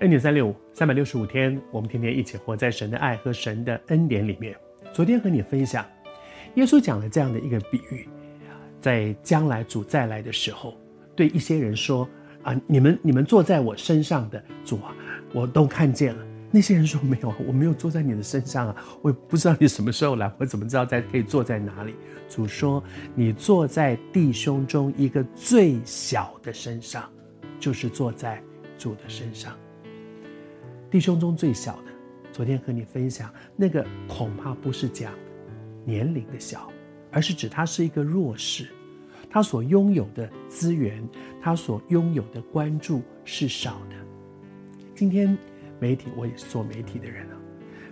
恩典三六五，三百六十五天，我们天天一起活在神的爱和神的恩典里面。昨天和你分享，耶稣讲了这样的一个比喻，在将来主再来的时候，对一些人说：“啊，你们你们坐在我身上的主啊，我都看见了。”那些人说：“没有，我没有坐在你的身上啊，我也不知道你什么时候来，我怎么知道在可以坐在哪里？”主说：“你坐在弟兄中一个最小的身上，就是坐在主的身上。”弟兄中最小的，昨天和你分享那个，恐怕不是讲年龄的小，而是指他是一个弱势，他所拥有的资源，他所拥有的关注是少的。今天媒体，我也是做媒体的人啊，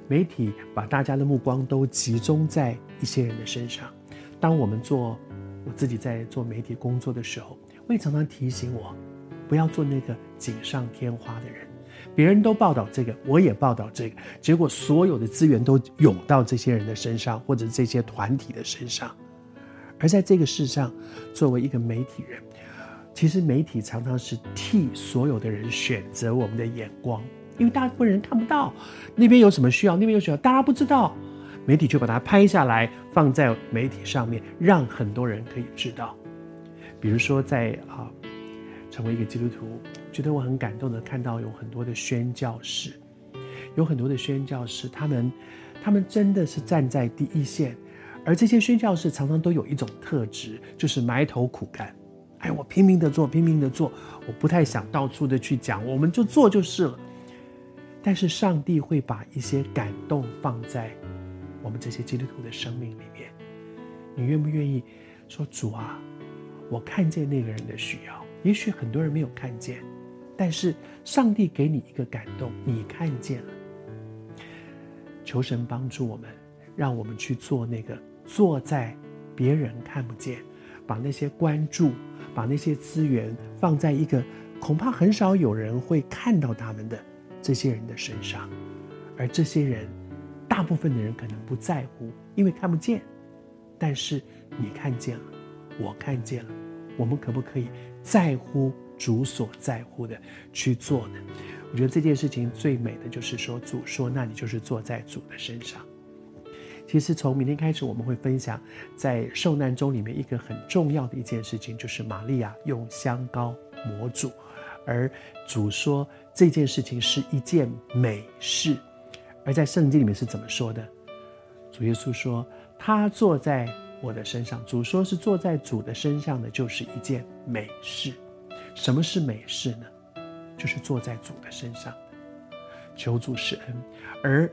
媒体把大家的目光都集中在一些人的身上。当我们做我自己在做媒体工作的时候，我也常常提醒我，不要做那个锦上添花的人。别人都报道这个，我也报道这个，结果所有的资源都涌到这些人的身上，或者这些团体的身上。而在这个世上，作为一个媒体人，其实媒体常常是替所有的人选择我们的眼光，因为大部分人看不到那边有什么需要，那边有需要，大家不知道，媒体就把它拍下来，放在媒体上面，让很多人可以知道。比如说在，在啊。成为一个基督徒，觉得我很感动的看到有很多的宣教士，有很多的宣教士，他们，他们真的是站在第一线，而这些宣教士常常都有一种特质，就是埋头苦干。哎，我拼命的做，拼命的做，我不太想到处的去讲，我们就做就是了。但是上帝会把一些感动放在我们这些基督徒的生命里面，你愿不愿意说主啊，我看见那个人的需要。也许很多人没有看见，但是上帝给你一个感动，你看见了。求神帮助我们，让我们去做那个坐在别人看不见，把那些关注、把那些资源放在一个恐怕很少有人会看到他们的这些人的身上，而这些人，大部分的人可能不在乎，因为看不见，但是你看见了，我看见了，我们可不可以？在乎主所在乎的去做的，我觉得这件事情最美的就是说，主说，那你就是坐在主的身上。其实从明天开始，我们会分享在受难中里面一个很重要的一件事情，就是玛利亚用香膏抹主，而主说这件事情是一件美事。而在圣经里面是怎么说的？主耶稣说，他坐在。我的身上，主说是坐在主的身上的，就是一件美事。什么是美事呢？就是坐在主的身上，求主施恩。而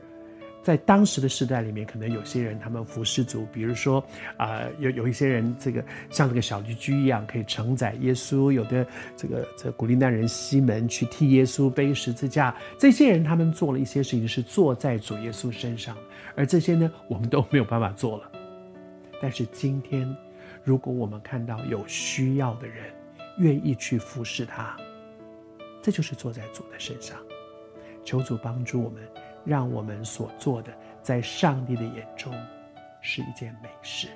在当时的时代里面，可能有些人他们服侍主，比如说啊、有有一些人这个像这个小绿駒一样，可以承载耶稣；有的这个这古利奈人西门去替耶稣背十字架。这些人他们做了一些事情，是坐在主耶稣身上，而这些呢，我们都没有办法做了。但是今天，如果我们看到有需要的人，愿意去服侍他，这就是坐在主的身上。求主帮助我们，让我们所做的，在上帝的眼中是一件美事。